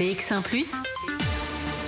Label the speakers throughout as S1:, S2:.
S1: BX1 ⁇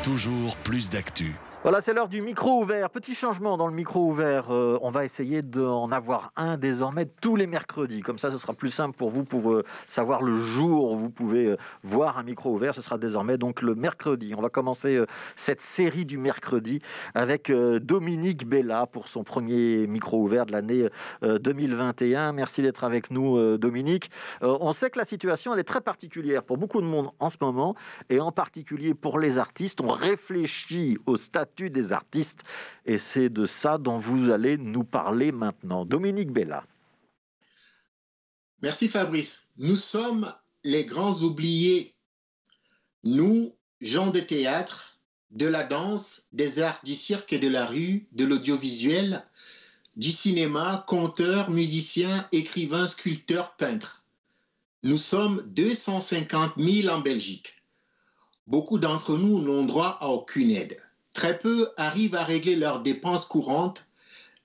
S2: Toujours plus d'actu.
S3: Voilà, c'est l'heure du micro ouvert. Petit changement dans le micro ouvert. Euh, on va essayer d'en avoir un désormais tous les mercredis. Comme ça, ce sera plus simple pour vous pour euh, savoir le jour où vous pouvez euh, voir un micro ouvert. Ce sera désormais donc le mercredi. On va commencer cette série du mercredi avec Dominique Bella pour son premier micro ouvert de l'année 2021. Merci d'être avec nous, Dominique. on sait que la situation elle est très particulière pour beaucoup de monde en ce moment et en particulier pour les artistes. On réfléchit au statut des artistes. Et c'est de ça dont vous allez nous parler maintenant. Dominique Bella.
S4: Merci Fabrice. Nous sommes les grands oubliés. Nous, gens de théâtre, de la danse, des arts du cirque et de la rue, de l'audiovisuel, du cinéma, conteurs, musiciens, écrivains, sculpteurs, peintres. Nous sommes 250 000 en Belgique. Beaucoup d'entre nous n'ont droit à aucune aide. Très peu arrivent à régler leurs dépenses courantes,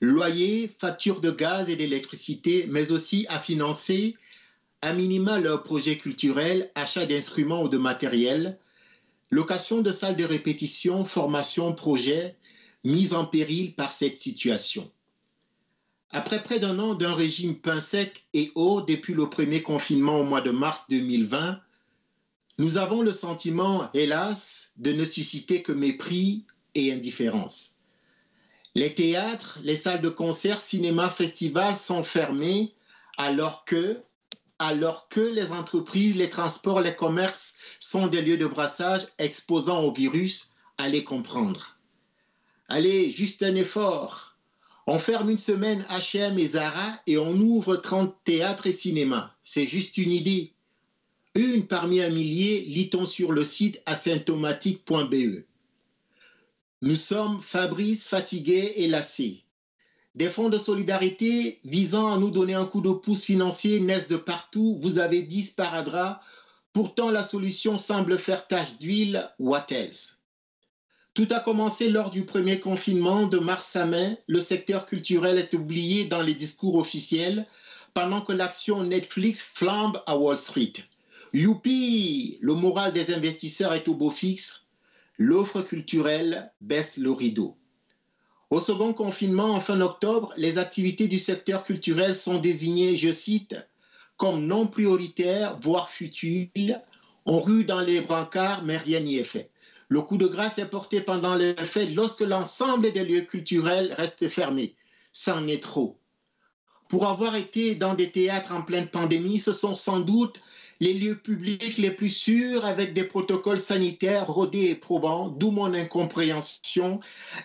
S4: loyer, factures de gaz et d'électricité, mais aussi à financer à minima leurs projets culturels, achat d'instruments ou de matériel, location de salles de répétition, formation, projets, mise en péril par cette situation. Après près d'un an d'un régime pain sec et haut depuis le premier confinement au mois de mars 2020, nous avons le sentiment, hélas, de ne susciter que mépris, et indifférence. Les théâtres, les salles de concert, cinéma, festivals sont fermés alors que, alors que les entreprises, les transports, les commerces sont des lieux de brassage exposant au virus, allez comprendre. Allez, juste un effort. On ferme une semaine H&M et Zara et on ouvre 30 théâtres et cinémas. C'est juste une idée. Une parmi un millier, lit-on sur le site asymptomatique.be. Nous sommes Fabrice fatigués et lassés. Des fonds de solidarité visant à nous donner un coup de pouce financier naissent de partout. Vous avez dit sparadrap. Pourtant, la solution semble faire tache d'huile. What else? Tout a commencé lors du premier confinement de mars à mai. Le secteur culturel est oublié dans les discours officiels pendant que l'action Netflix flambe à Wall Street. Youpi! Le moral des investisseurs est au beau fixe l'offre culturelle baisse le rideau. Au second confinement, en fin octobre, les activités du secteur culturel sont désignées, je cite, comme non prioritaires, voire futiles. On rue dans les brancards, mais rien n'y est fait. Le coup de grâce est porté pendant les fêtes lorsque l'ensemble des lieux culturels restent fermés. C'en est trop. Pour avoir été dans des théâtres en pleine pandémie, ce sont sans doute les lieux publics les plus sûrs avec des protocoles sanitaires rodés et probants, d'où mon incompréhension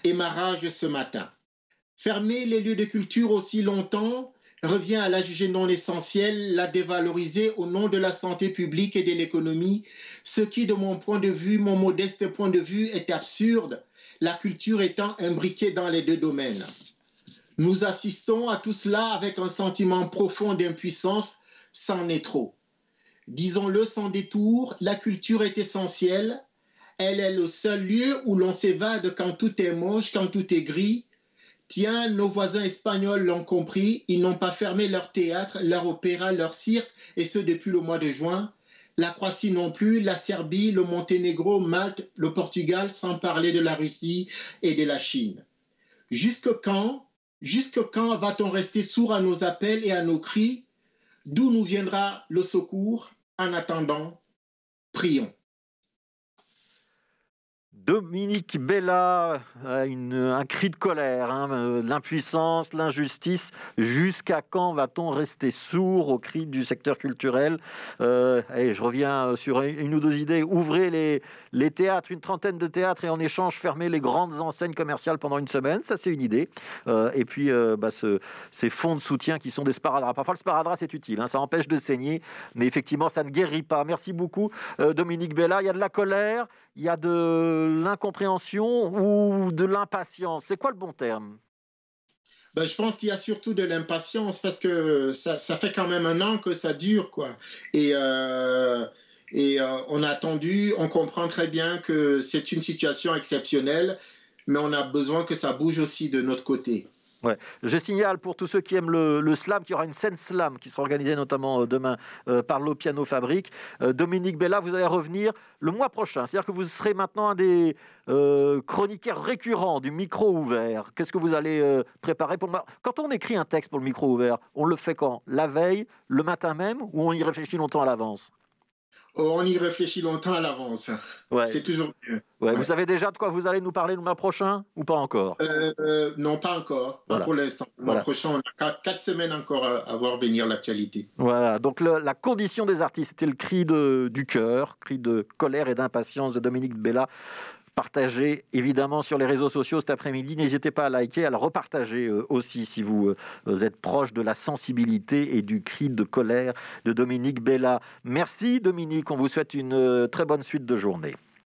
S4: et ma rage ce matin. Fermer les lieux de culture aussi longtemps revient à la juger non essentielle, la dévaloriser au nom de la santé publique et de l'économie, ce qui, de mon point de vue, mon modeste point de vue, est absurde, la culture étant imbriquée dans les deux domaines. Nous assistons à tout cela avec un sentiment profond d'impuissance, c'en est trop. Disons-le sans détour, la culture est essentielle. Elle est le seul lieu où l'on s'évade quand tout est moche, quand tout est gris. Tiens, nos voisins espagnols l'ont compris, ils n'ont pas fermé leur théâtre, leur opéra, leur cirque, et ce depuis le mois de juin. La Croatie non plus, la Serbie, le Monténégro, Malte, le Portugal, sans parler de la Russie et de la Chine. Jusque quand, jusque quand va-t-on rester sourd à nos appels et à nos cris? D'où nous viendra le secours En attendant, prions.
S3: Dominique Bella, un cri de colère, hein, euh, l'impuissance, l'injustice. Jusqu'à quand va-t-on rester sourd aux cris du secteur culturel? Euh, Je reviens sur une ou deux idées. Ouvrez les, théâtres, une trentaine de théâtres, et en échange, fermer les grandes enseignes commerciales pendant une semaine. Ça, c'est une idée. Euh, et puis, bah, ces fonds de soutien qui sont des sparadraps. Parfois, le sparadrap, c'est utile. Hein, ça empêche de saigner, mais effectivement, ça ne guérit pas. Merci beaucoup, Dominique Bella. Il y a de la colère, il y a de l'incompréhension ou de l'impatience? C'est quoi le bon terme?
S4: Ben, je pense qu'il y a surtout de l'impatience parce que ça, fait quand même un an que ça dure, quoi. Et, euh, euh, on a attendu, on comprend très bien que c'est une situation exceptionnelle, mais on a besoin que ça bouge aussi de notre côté.
S3: Je signale pour tous ceux qui aiment le, slam qu'il y aura une scène slam qui sera organisée notamment euh, demain euh, par l'O Piano Fabrique. Euh, Dominique Bella, vous allez revenir le mois prochain. C'est-à-dire que vous serez maintenant un des chroniqueurs récurrents du micro ouvert. Qu'est-ce que vous allez préparer pour le... Quand on écrit un texte pour le micro ouvert, on le fait quand? La veille, le matin même, ou on y réfléchit longtemps à l'avance?
S4: Oh, on y réfléchit longtemps à l'avance. C'est toujours mieux.
S3: Vous savez déjà de quoi vous allez nous parler le mois prochain ou pas encore?
S4: Euh, euh, Non, pas encore. Pas pour l'instant. Le mois prochain, on a quatre, semaines encore à, voir venir l'actualité.
S3: Voilà. Donc la condition des artistes, c'était le cri de, du cœur, cri de colère et d'impatience de Dominique Bella partagez évidemment sur les réseaux sociaux cet après-midi. N'hésitez pas à liker, à le repartager euh, aussi si vous, euh, êtes proche de la sensibilité et du cri de colère de Dominique Bella. Merci Dominique, on vous souhaite une euh, très bonne suite de journée.